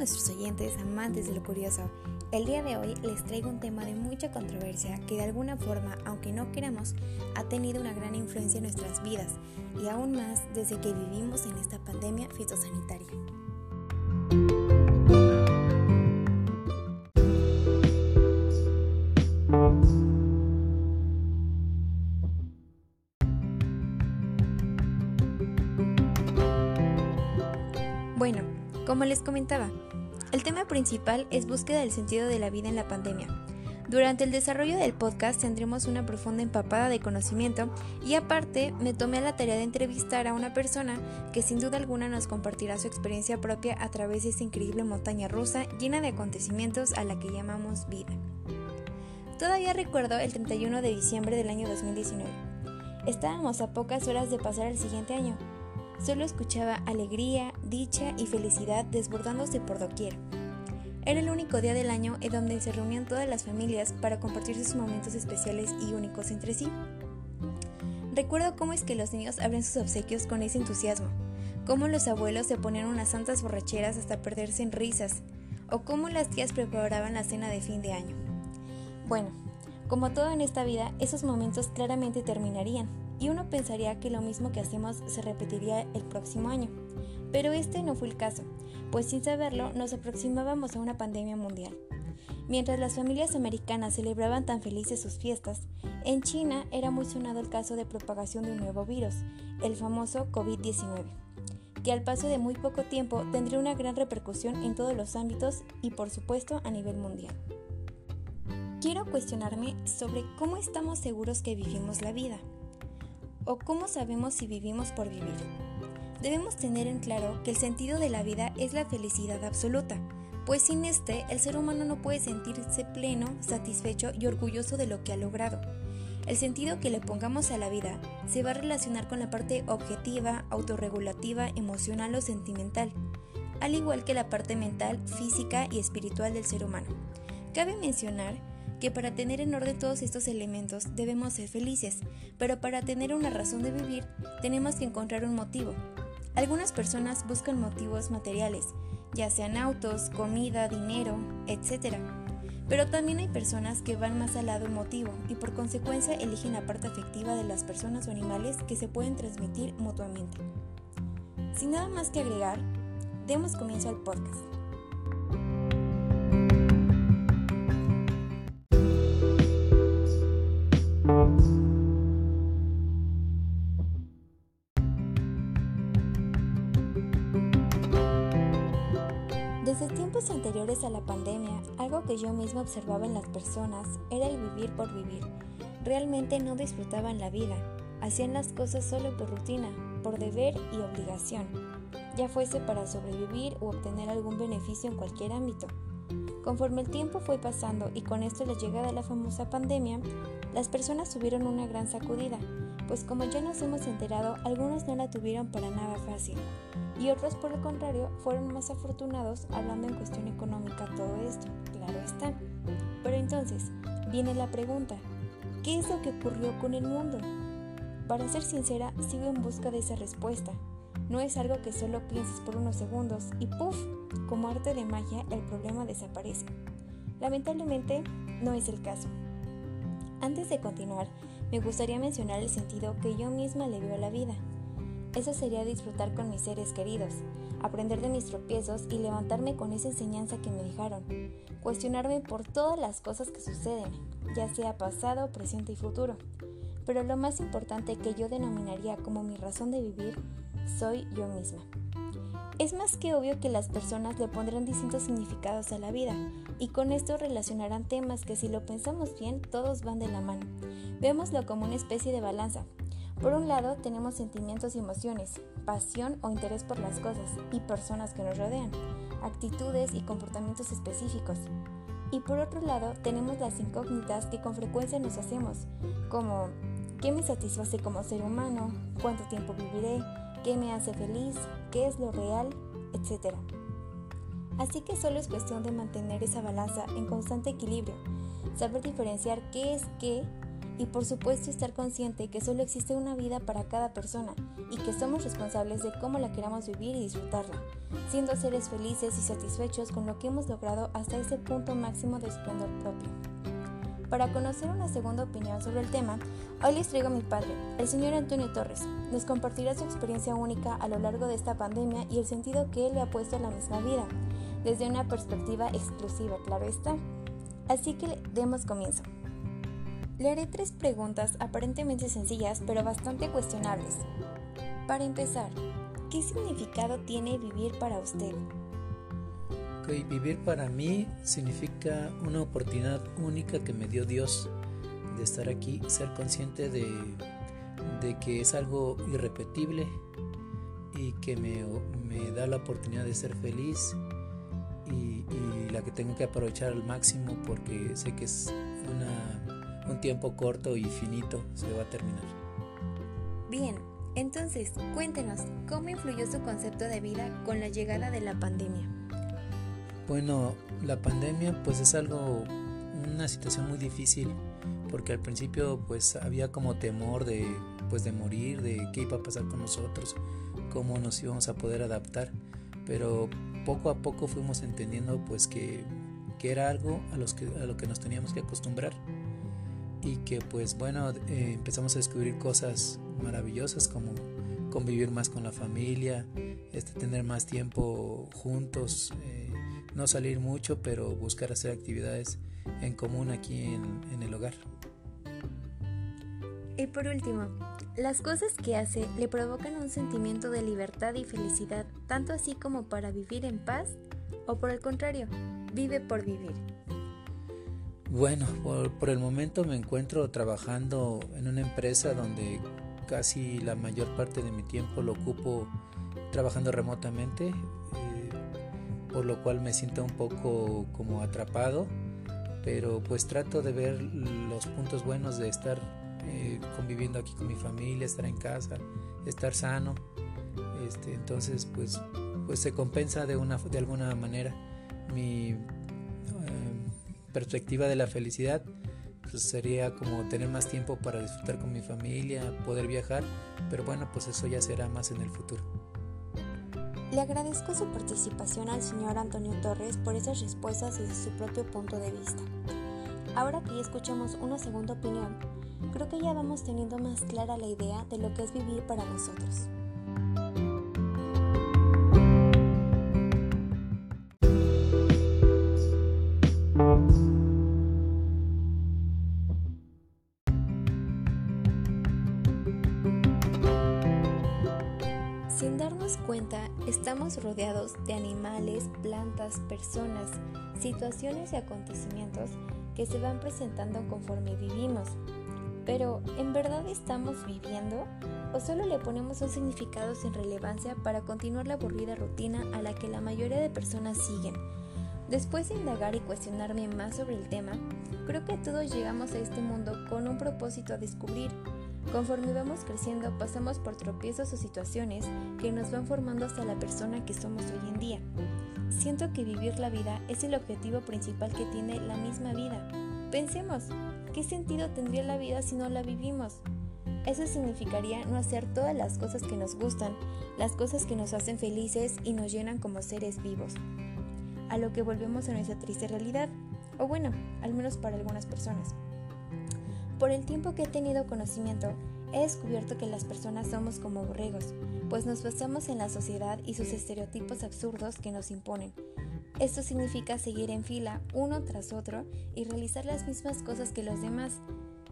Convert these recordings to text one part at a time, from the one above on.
nuestros oyentes amantes de lo curioso. El día de hoy les traigo un tema de mucha controversia que de alguna forma, aunque no queramos, ha tenido una gran influencia en nuestras vidas y aún más desde que vivimos en esta pandemia fitosanitaria. Como les comentaba, el tema principal es búsqueda del sentido de la vida en la pandemia. Durante el desarrollo del podcast tendremos una profunda empapada de conocimiento y aparte me tomé a la tarea de entrevistar a una persona que sin duda alguna nos compartirá su experiencia propia a través de esta increíble montaña rusa llena de acontecimientos a la que llamamos vida. Todavía recuerdo el 31 de diciembre del año 2019. Estábamos a pocas horas de pasar al siguiente año Solo escuchaba alegría, dicha y felicidad desbordándose por doquier. Era el único día del año en donde se reunían todas las familias para compartir sus momentos especiales y únicos entre sí. Recuerdo cómo es que los niños abren sus obsequios con ese entusiasmo, cómo los abuelos se ponían unas santas borracheras hasta perderse en risas, o cómo las tías preparaban la cena de fin de año. Bueno, como todo en esta vida, esos momentos claramente terminarían, y uno pensaría que lo mismo que hacemos se repetiría el próximo año. Pero este no fue el caso, pues sin saberlo nos aproximábamos a una pandemia mundial. Mientras las familias americanas celebraban tan felices sus fiestas, en China era muy sonado el caso de propagación de un nuevo virus, el famoso COVID-19, que al paso de muy poco tiempo tendría una gran repercusión en todos los ámbitos y por supuesto a nivel mundial. Quiero cuestionarme sobre cómo estamos seguros que vivimos la vida o cómo sabemos si vivimos por vivir. Debemos tener en claro que el sentido de la vida es la felicidad absoluta, pues sin este el ser humano no puede sentirse pleno, satisfecho y orgulloso de lo que ha logrado. El sentido que le pongamos a la vida se va a relacionar con la parte objetiva, autorregulativa, emocional o sentimental, al igual que la parte mental, física y espiritual del ser humano. Cabe mencionar que para tener en orden todos estos elementos debemos ser felices, pero para tener una razón de vivir tenemos que encontrar un motivo. Algunas personas buscan motivos materiales, ya sean autos, comida, dinero, etc. Pero también hay personas que van más al lado emotivo y por consecuencia eligen la parte afectiva de las personas o animales que se pueden transmitir mutuamente. Sin nada más que agregar, demos comienzo al podcast. Desde tiempos anteriores a la pandemia, algo que yo mismo observaba en las personas era el vivir por vivir. Realmente no disfrutaban la vida, hacían las cosas solo por rutina, por deber y obligación, ya fuese para sobrevivir o obtener algún beneficio en cualquier ámbito. Conforme el tiempo fue pasando y con esto la llegada de la famosa pandemia, las personas tuvieron una gran sacudida, pues como ya nos hemos enterado, algunos no la tuvieron para nada fácil y otros por el contrario fueron más afortunados hablando en cuestión económica todo esto, claro está. Pero entonces, viene la pregunta, ¿qué es lo que ocurrió con el mundo? Para ser sincera, sigo en busca de esa respuesta. No es algo que solo pienses por unos segundos y ¡puf! Como arte de magia, el problema desaparece. Lamentablemente, no es el caso. Antes de continuar, me gustaría mencionar el sentido que yo misma le veo a la vida. Eso sería disfrutar con mis seres queridos, aprender de mis tropiezos y levantarme con esa enseñanza que me dejaron, cuestionarme por todas las cosas que suceden, ya sea pasado, presente y futuro. Pero lo más importante que yo denominaría como mi razón de vivir, soy yo misma. Es más que obvio que las personas le pondrán distintos significados a la vida y con esto relacionarán temas que si lo pensamos bien todos van de la mano. Vémoslo como una especie de balanza, por un lado tenemos sentimientos y emociones, pasión o interés por las cosas y personas que nos rodean, actitudes y comportamientos específicos. Y por otro lado tenemos las incógnitas que con frecuencia nos hacemos, como ¿qué me satisface como ser humano? ¿Cuánto tiempo viviré? ¿Qué me hace feliz? ¿Qué es lo real? Etcétera. Así que solo es cuestión de mantener esa balanza en constante equilibrio, saber diferenciar qué es qué y por supuesto estar consciente que solo existe una vida para cada persona y que somos responsables de cómo la queramos vivir y disfrutarla, siendo seres felices y satisfechos con lo que hemos logrado hasta ese punto máximo de esplendor propio. Para conocer una segunda opinión sobre el tema, hoy les traigo a mi padre, el señor Antonio Torres. Nos compartirá su experiencia única a lo largo de esta pandemia y el sentido que él le ha puesto a la misma vida, desde una perspectiva exclusiva, claro está. Así que demos comienzo. Le haré tres preguntas aparentemente sencillas pero bastante cuestionables. Para empezar, ¿qué significado tiene vivir para usted? vivir para mí significa una oportunidad única que me dio Dios de estar aquí, ser consciente de, que es algo irrepetible y que me, da la oportunidad de ser feliz la que tengo que aprovechar al máximo porque sé que es un tiempo corto y finito, se va a terminar. Bien, entonces cuéntenos, ¿cómo influyó su concepto de vida con la llegada de la pandemia? Bueno, la pandemia pues es algo, una situación muy difícil porque al principio pues había como temor de pues de morir, de qué iba a pasar con nosotros, cómo nos íbamos a poder adaptar, pero poco a poco fuimos entendiendo pues que, era algo a, los que, a lo que nos teníamos que acostumbrar y que pues bueno eh, empezamos a descubrir cosas maravillosas como convivir más con la familia, este, tener más tiempo juntos, eh, no salir mucho, pero buscar hacer actividades en común aquí en, el hogar. Y por último, las cosas que hace le provocan un sentimiento de libertad y felicidad, tanto así como para vivir en paz, o por el contrario, vive por vivir. Bueno, por, por, el momento me encuentro trabajando en una empresa donde casi la mayor parte de mi tiempo lo ocupo trabajando remotamente por lo cual me siento un poco como atrapado, pero pues trato de ver los puntos buenos de estar eh, conviviendo aquí con mi familia, estar en casa, estar sano. Este, entonces pues, pues se compensa de, una, de alguna manera mi eh, perspectiva de la felicidad pues sería como tener más tiempo para disfrutar con mi familia, poder viajar, pero bueno, pues eso ya será más en el futuro. Le agradezco su participación al señor Antonio Torres por esas respuestas desde su propio punto de vista. Ahora que ya escuchamos una segunda opinión, creo que ya vamos teniendo más clara la idea de lo que es vivir para nosotros. Sin darnos cuenta, estamos rodeados de animales, plantas, personas, situaciones y acontecimientos que se van presentando conforme vivimos. Pero, ¿en verdad estamos viviendo? ¿O solo le ponemos un significado sin relevancia para continuar la aburrida rutina a la que la mayoría de personas siguen? Después de indagar y cuestionarme más sobre el tema, creo que todos llegamos a este mundo con un propósito a descubrir Conforme vamos creciendo, pasamos por tropiezos o situaciones que nos van formando hasta la persona que somos hoy en día. Siento que vivir la vida es el objetivo principal que tiene la misma vida. Pensemos, ¿qué sentido tendría la vida si no la vivimos? Eso significaría no hacer todas las cosas que nos gustan, las cosas que nos hacen felices y nos llenan como seres vivos. A lo que volvemos a nuestra triste realidad, o bueno, al menos para algunas personas. Por el tiempo que he tenido conocimiento, he descubierto que las personas somos como borregos, pues nos basamos en la sociedad y sus estereotipos absurdos que nos imponen. Esto significa seguir en fila uno tras otro y realizar las mismas cosas que los demás,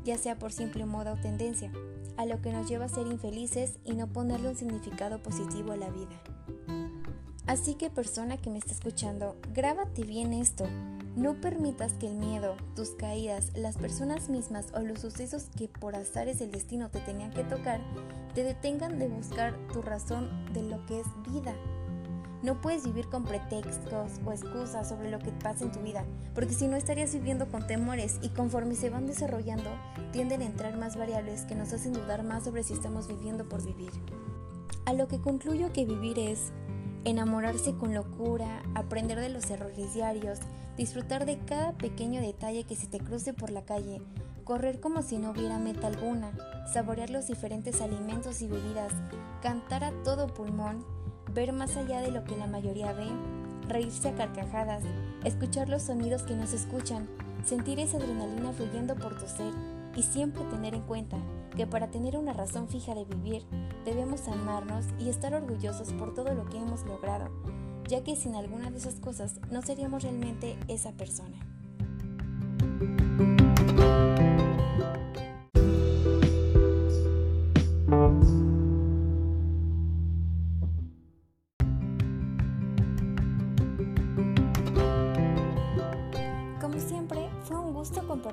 ya sea por simple moda o tendencia, a lo que nos lleva a ser infelices y no ponerle un significado positivo a la vida. Así que persona que me está escuchando, grábate bien esto. No permitas que el miedo, tus caídas, las personas mismas o los sucesos que por azares del destino te tenían que tocar te detengan de buscar tu razón de lo que es vida. No puedes vivir con pretextos o excusas sobre lo que pasa en tu vida, porque si no estarías viviendo con temores y conforme se van desarrollando, tienden a entrar más variables que nos hacen dudar más sobre si estamos viviendo por vivir. A lo que concluyo que vivir es enamorarse con locura, aprender de los errores diarios, disfrutar de cada pequeño detalle que se te cruce por la calle, correr como si no hubiera meta alguna, saborear los diferentes alimentos y bebidas, cantar a todo pulmón, ver más allá de lo que la mayoría ve, reírse a carcajadas, escuchar los sonidos que nos escuchan, sentir esa adrenalina fluyendo por tu ser y siempre tener en cuenta que para tener una razón fija de vivir debemos amarnos y estar orgullosos por todo lo que hemos logrado, ya que sin alguna de esas cosas no seríamos realmente esa persona.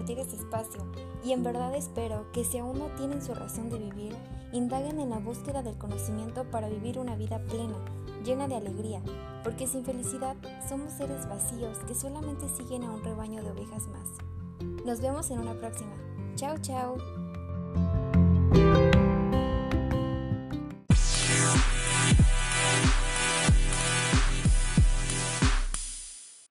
Compartir espacio y en verdad espero que si aún no tienen su razón de vivir, indaguen en la búsqueda del conocimiento para vivir una vida plena, llena de alegría, porque sin felicidad somos seres vacíos que solamente siguen a un rebaño de ovejas más. Nos vemos en una próxima. Chao, chao.